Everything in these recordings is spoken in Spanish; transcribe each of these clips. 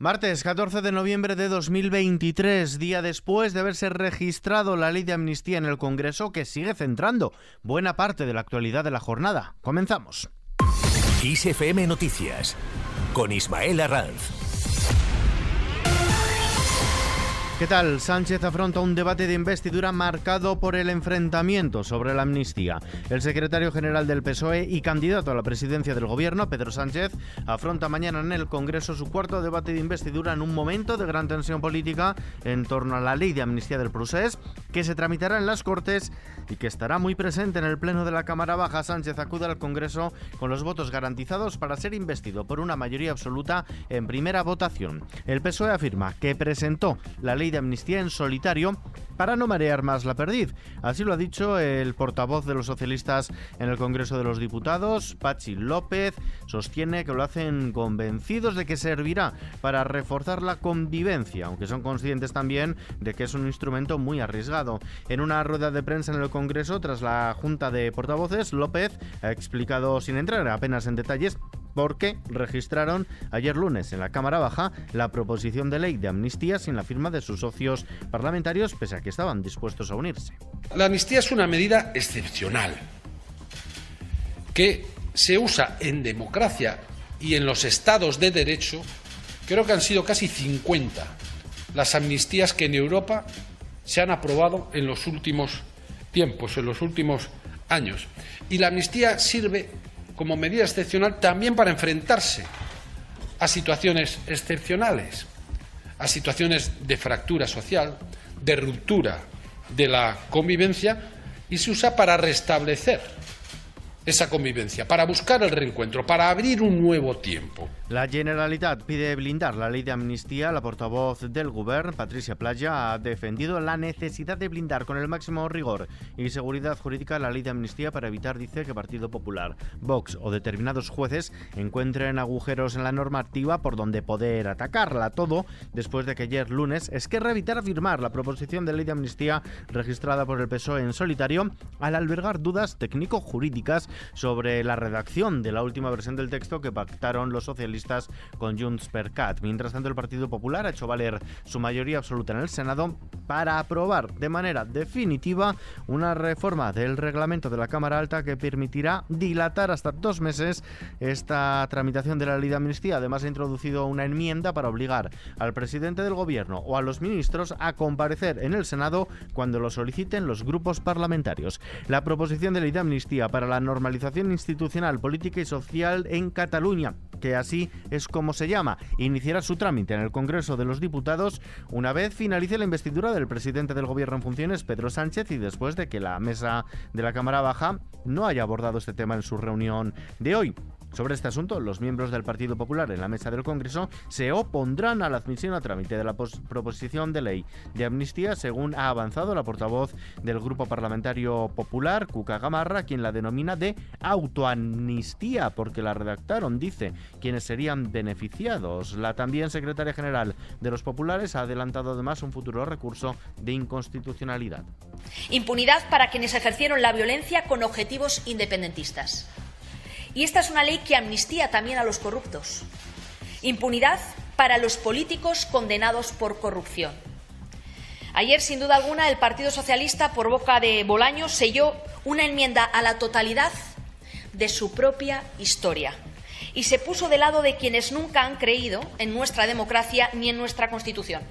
Martes 14 de noviembre de 2023, día después de haberse registrado la ley de amnistía en el Congreso que sigue centrando buena parte de la actualidad de la jornada. Comenzamos. ISFM Noticias con Ismael Arranz. ¿Qué tal? Sánchez afronta un debate de investidura marcado por el enfrentamiento sobre la amnistía. El secretario general del PSOE y candidato a la presidencia del gobierno, Pedro Sánchez, afronta mañana en el Congreso su cuarto debate de investidura en un momento de gran tensión política en torno a la ley de amnistía del procés, que se tramitará en las Cortes y que estará muy presente en el Pleno de la Cámara Baja. Sánchez acude al Congreso con los votos garantizados para ser investido por una mayoría absoluta en primera votación. El PSOE afirma que presentó la ley de amnistía en solitario para no marear más la perdiz. Así lo ha dicho el portavoz de los socialistas en el Congreso de los Diputados, Pachi López. Sostiene que lo hacen convencidos de que servirá para reforzar la convivencia, aunque son conscientes también de que es un instrumento muy arriesgado. En una rueda de prensa en el Congreso, tras la Junta de Portavoces, López ha explicado, sin entrar apenas en detalles, porque registraron ayer lunes en la Cámara Baja la proposición de ley de amnistía sin la firma de sus socios parlamentarios, pese a que estaban dispuestos a unirse. La amnistía es una medida excepcional que se usa en democracia y en los estados de derecho. Creo que han sido casi 50 las amnistías que en Europa se han aprobado en los últimos tiempos, en los últimos años. Y la amnistía sirve como medida excepcional también para enfrentarse a situaciones excepcionales, a situaciones de fractura social, de ruptura de la convivencia y se usa para restablecer esa convivencia, para buscar el reencuentro, para abrir un nuevo tiempo. La Generalitat pide blindar la ley de amnistía. La portavoz del Gobierno, Patricia Playa, ha defendido la necesidad de blindar con el máximo rigor y seguridad jurídica la ley de amnistía para evitar, dice, que Partido Popular, Vox o determinados jueces encuentren agujeros en la normativa por donde poder atacarla. Todo después de que ayer lunes Esquerra evitara firmar la proposición de ley de amnistía registrada por el PSOE en solitario al albergar dudas técnico-jurídicas sobre la redacción de la última versión del texto que pactaron los socialistas con Junts per Cat. Mientras tanto, el Partido Popular ha hecho valer su mayoría absoluta en el Senado para aprobar de manera definitiva una reforma del reglamento de la Cámara Alta que permitirá dilatar hasta dos meses esta tramitación de la ley de amnistía. Además, ha introducido una enmienda para obligar al presidente del gobierno o a los ministros a comparecer en el Senado cuando lo soliciten los grupos parlamentarios. La proposición de ley de amnistía para la norma normalización institucional, política y social en Cataluña, que así es como se llama, iniciará su trámite en el Congreso de los Diputados una vez finalice la investidura del presidente del Gobierno en funciones, Pedro Sánchez, y después de que la mesa de la Cámara Baja no haya abordado este tema en su reunión de hoy. Sobre este asunto, los miembros del Partido Popular en la mesa del Congreso se opondrán a la admisión a trámite de la proposición de ley de amnistía, según ha avanzado la portavoz del Grupo Parlamentario Popular, Cuca Gamarra, quien la denomina de autoamnistía, porque la redactaron, dice, quienes serían beneficiados. La también secretaria general de los populares ha adelantado además un futuro recurso de inconstitucionalidad. Impunidad para quienes ejercieron la violencia con objetivos independentistas. Y esta es una ley que amnistía también a los corruptos. Impunidad para los políticos condenados por corrupción. Ayer, sin duda alguna, el Partido Socialista, por boca de Bolaños, selló una enmienda a la totalidad de su propia historia y se puso de lado de quienes nunca han creído en nuestra democracia ni en nuestra Constitución.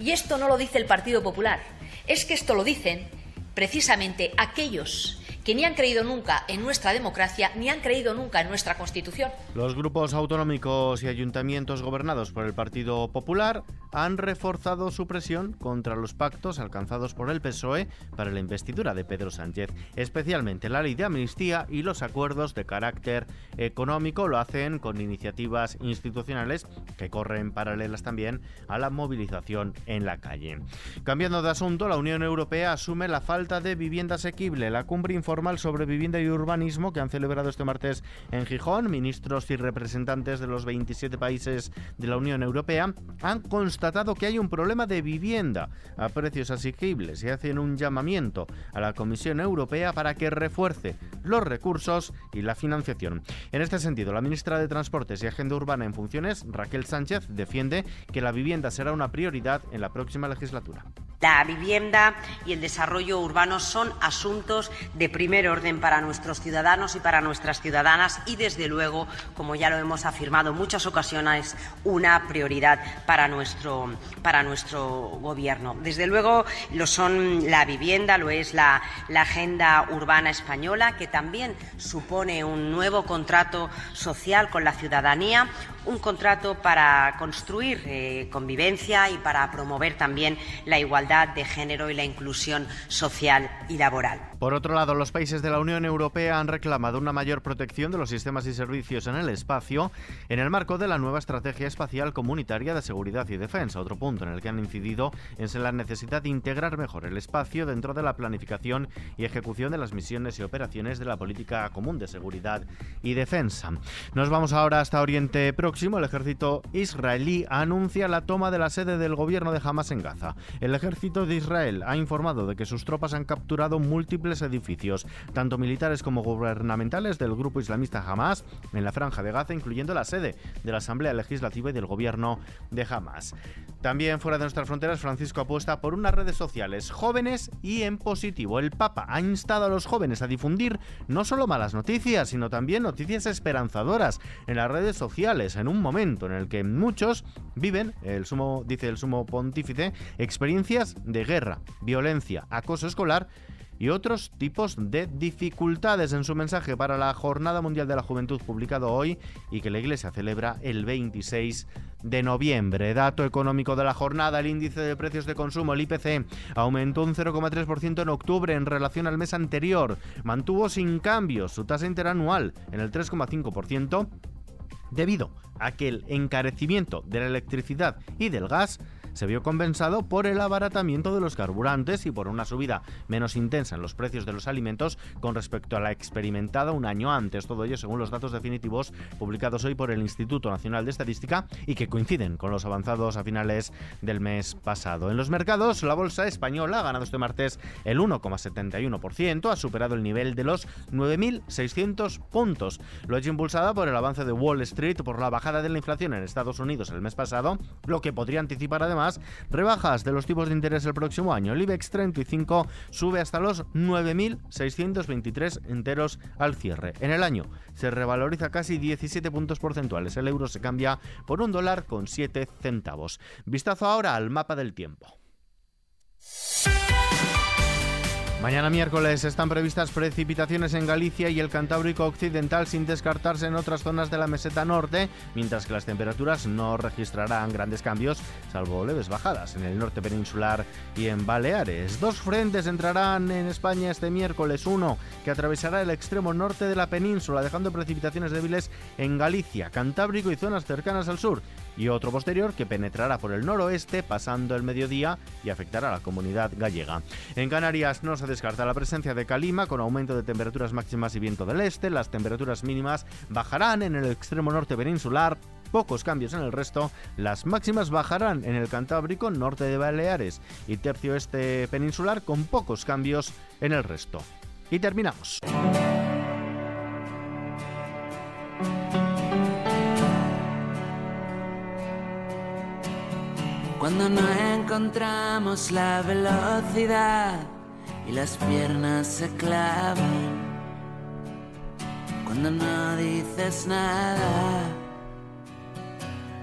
Y esto no lo dice el Partido Popular, es que esto lo dicen precisamente aquellos que ni han creído nunca en nuestra democracia ni han creído nunca en nuestra Constitución. Los grupos autonómicos y ayuntamientos gobernados por el Partido Popular han reforzado su presión contra los pactos alcanzados por el PSOE para la investidura de Pedro Sánchez, especialmente la ley de amnistía y los acuerdos de carácter económico. Lo hacen con iniciativas institucionales que corren paralelas también a la movilización en la calle. Cambiando de asunto, la Unión Europea asume la falta de vivienda asequible. La cumbre informa informal sobre vivienda y urbanismo que han celebrado este martes en Gijón. Ministros y representantes de los 27 países de la Unión Europea han constatado que hay un problema de vivienda a precios asequibles y hacen un llamamiento a la Comisión Europea para que refuerce los recursos y la financiación. En este sentido, la ministra de Transportes y Agenda Urbana en funciones, Raquel Sánchez, defiende que la vivienda será una prioridad en la próxima legislatura. La vivienda y el desarrollo urbano son asuntos de primer orden para nuestros ciudadanos y para nuestras ciudadanas y, desde luego, como ya lo hemos afirmado en muchas ocasiones, una prioridad para nuestro, para nuestro Gobierno. Desde luego lo son la vivienda, lo es la, la agenda urbana española, que también supone un nuevo contrato social con la ciudadanía, un contrato para construir eh, convivencia y para promover también la igualdad de género y la inclusión social y laboral. Por otro lado, los países de la Unión Europea han reclamado una mayor protección de los sistemas y servicios en el espacio en el marco de la nueva Estrategia Espacial Comunitaria de Seguridad y Defensa, otro punto en el que han incidido es en la necesidad de integrar mejor el espacio dentro de la planificación y ejecución de las misiones y operaciones de la política común de seguridad y defensa. Nos vamos ahora hasta Oriente Próximo el ejército israelí anuncia la toma de la sede del gobierno de Hamas en Gaza. El ejército de Israel ha informado de que sus tropas han capturado múltiples edificios, tanto militares como gubernamentales del grupo islamista Hamas en la franja de Gaza, incluyendo la sede de la Asamblea Legislativa y del gobierno de Hamas. También fuera de nuestras fronteras, Francisco apuesta por unas redes sociales jóvenes y en positivo. El Papa ha instado a los jóvenes a difundir no solo malas noticias, sino también noticias esperanzadoras en las redes sociales, en un momento en el que muchos viven, el sumo, dice el sumo pontífice, experiencias de guerra, violencia, acoso escolar y otros tipos de dificultades en su mensaje para la Jornada Mundial de la Juventud publicado hoy y que la Iglesia celebra el 26 de noviembre. Dato económico de la jornada, el índice de precios de consumo, el IPC, aumentó un 0,3% en octubre en relación al mes anterior. Mantuvo sin cambios su tasa interanual en el 3,5% debido a que el encarecimiento de la electricidad y del gas se vio compensado por el abaratamiento de los carburantes y por una subida menos intensa en los precios de los alimentos con respecto a la experimentada un año antes. Todo ello según los datos definitivos publicados hoy por el Instituto Nacional de Estadística y que coinciden con los avanzados a finales del mes pasado. En los mercados, la bolsa española ha ganado este martes el 1,71%, ha superado el nivel de los 9.600 puntos. Lo ha hecho impulsada por el avance de Wall Street, por la bajada de la inflación en Estados Unidos el mes pasado, lo que podría anticipar rebajas de los tipos de interés el próximo año. El IBEX 35 sube hasta los 9.623 enteros al cierre. En el año se revaloriza casi 17 puntos porcentuales. El euro se cambia por un dólar con 7 centavos. Vistazo ahora al mapa del tiempo. Mañana miércoles están previstas precipitaciones en Galicia y el Cantábrico Occidental sin descartarse en otras zonas de la meseta norte, mientras que las temperaturas no registrarán grandes cambios, salvo leves bajadas en el norte peninsular y en Baleares. Dos frentes entrarán en España este miércoles, uno que atravesará el extremo norte de la península, dejando precipitaciones débiles en Galicia, Cantábrico y zonas cercanas al sur, y otro posterior que penetrará por el noroeste pasando el mediodía y afectará a la comunidad gallega. En Canarias no se descarta la presencia de calima con aumento de temperaturas máximas y viento del este. Las temperaturas mínimas bajarán en el extremo norte peninsular, pocos cambios en el resto. Las máximas bajarán en el Cantábrico, norte de Baleares y tercio este peninsular con pocos cambios en el resto. Y terminamos. Cuando no encontramos la velocidad y las piernas se clavan. Cuando no dices nada,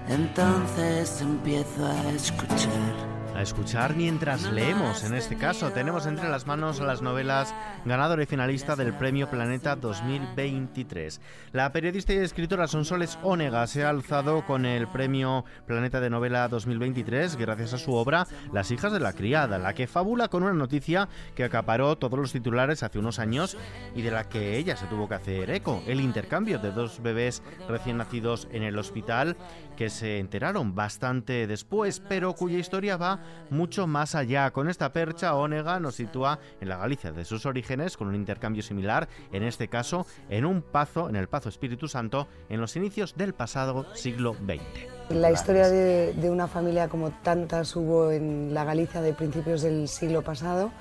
entonces empiezo a escuchar a escuchar mientras leemos. En este caso, tenemos entre las manos las novelas ganadora y finalista del Premio Planeta 2023. La periodista y escritora Sonsoles Ónega se ha alzado con el Premio Planeta de Novela 2023 gracias a su obra Las hijas de la criada, la que fabula con una noticia que acaparó todos los titulares hace unos años y de la que ella se tuvo que hacer eco, el intercambio de dos bebés recién nacidos en el hospital que se enteraron bastante después, pero cuya historia va mucho más allá. Con esta percha, Onega nos sitúa en la Galicia de sus orígenes, con un intercambio similar, en este caso, en un pazo, en el Pazo Espíritu Santo, en los inicios del pasado siglo XX. La historia de, una familia como tantas hubo en la Galicia de principios del siglo pasado,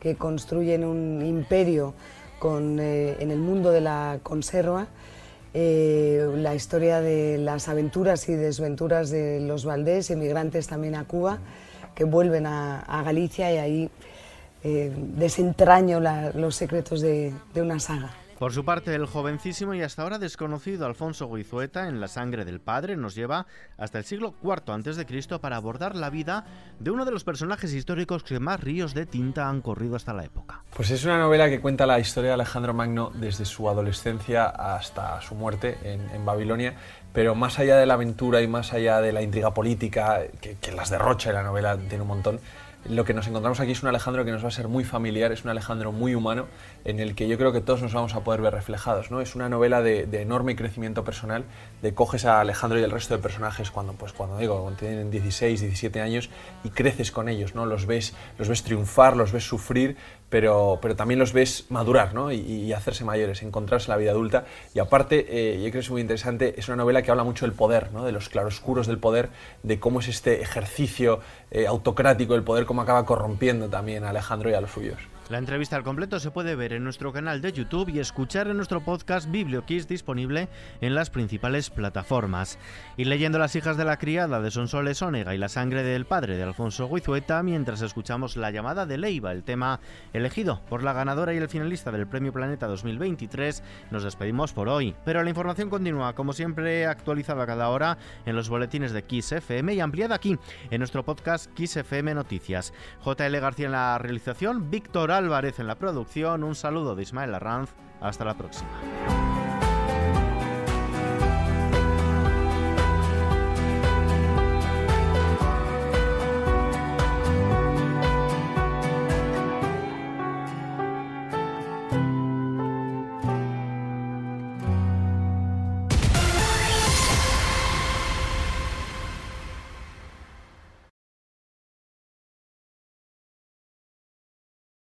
que construyen un imperio con, eh, en el mundo de la conserva, eh, la historia de las aventuras y desventuras de los Valdés, emigrantes también a Cuba, que vuelven a, Galicia y ahí eh, desentraño la, los secretos de una saga. Por su parte, el jovencísimo y hasta ahora desconocido Alfonso Guizueta en La sangre del padre nos lleva hasta el siglo IV a.C. para abordar la vida de uno de los personajes históricos que más ríos de tinta han corrido hasta la época. Pues es una novela que cuenta la historia de Alejandro Magno desde su adolescencia hasta su muerte en, Babilonia, pero más allá de la aventura y más allá de la intriga política, que, que las derrocha y la novela tiene un montón, lo que nos encontramos aquí es un Alejandro que nos va a ser muy familiar, es un Alejandro muy humano, en el que yo creo que todos nos vamos a poder ver reflejados. ¿no? Es una novela de, enorme crecimiento personal, de coges a Alejandro y el resto de personajes cuando, pues, cuando digo, cuando tienen 16, 17 años y creces con ellos, ¿no? los, ves, los ves triunfar, los ves sufrir, pero, pero también los ves madurar ¿no? y, hacerse mayores, encontrarse en la vida adulta. Y aparte, eh, yo creo que es muy interesante, es una novela que habla mucho del poder, ¿no? de los claroscuros del poder, de cómo es este ejercicio eh, autocrático del poder, cómo acaba corrompiendo también a Alejandro y a los suyos. La entrevista al completo se puede ver en nuestro canal de YouTube y escuchar en nuestro podcast BiblioKiss disponible en las principales plataformas. Y leyendo Las hijas de la criada de Sonsoles Onega y La sangre del padre de Alfonso Guizueta mientras escuchamos La llamada de Leiva, el tema elegido por la ganadora y el finalista del Premio Planeta 2023, nos despedimos por hoy. Pero la información continúa, como siempre, actualizada cada hora en los boletines de Kiss FM y ampliada aquí en nuestro podcast Kiss FM Noticias. JL García en la realización, Víctor Álvarez en la producción. Un saludo de Ismael Arranz. Hasta la próxima.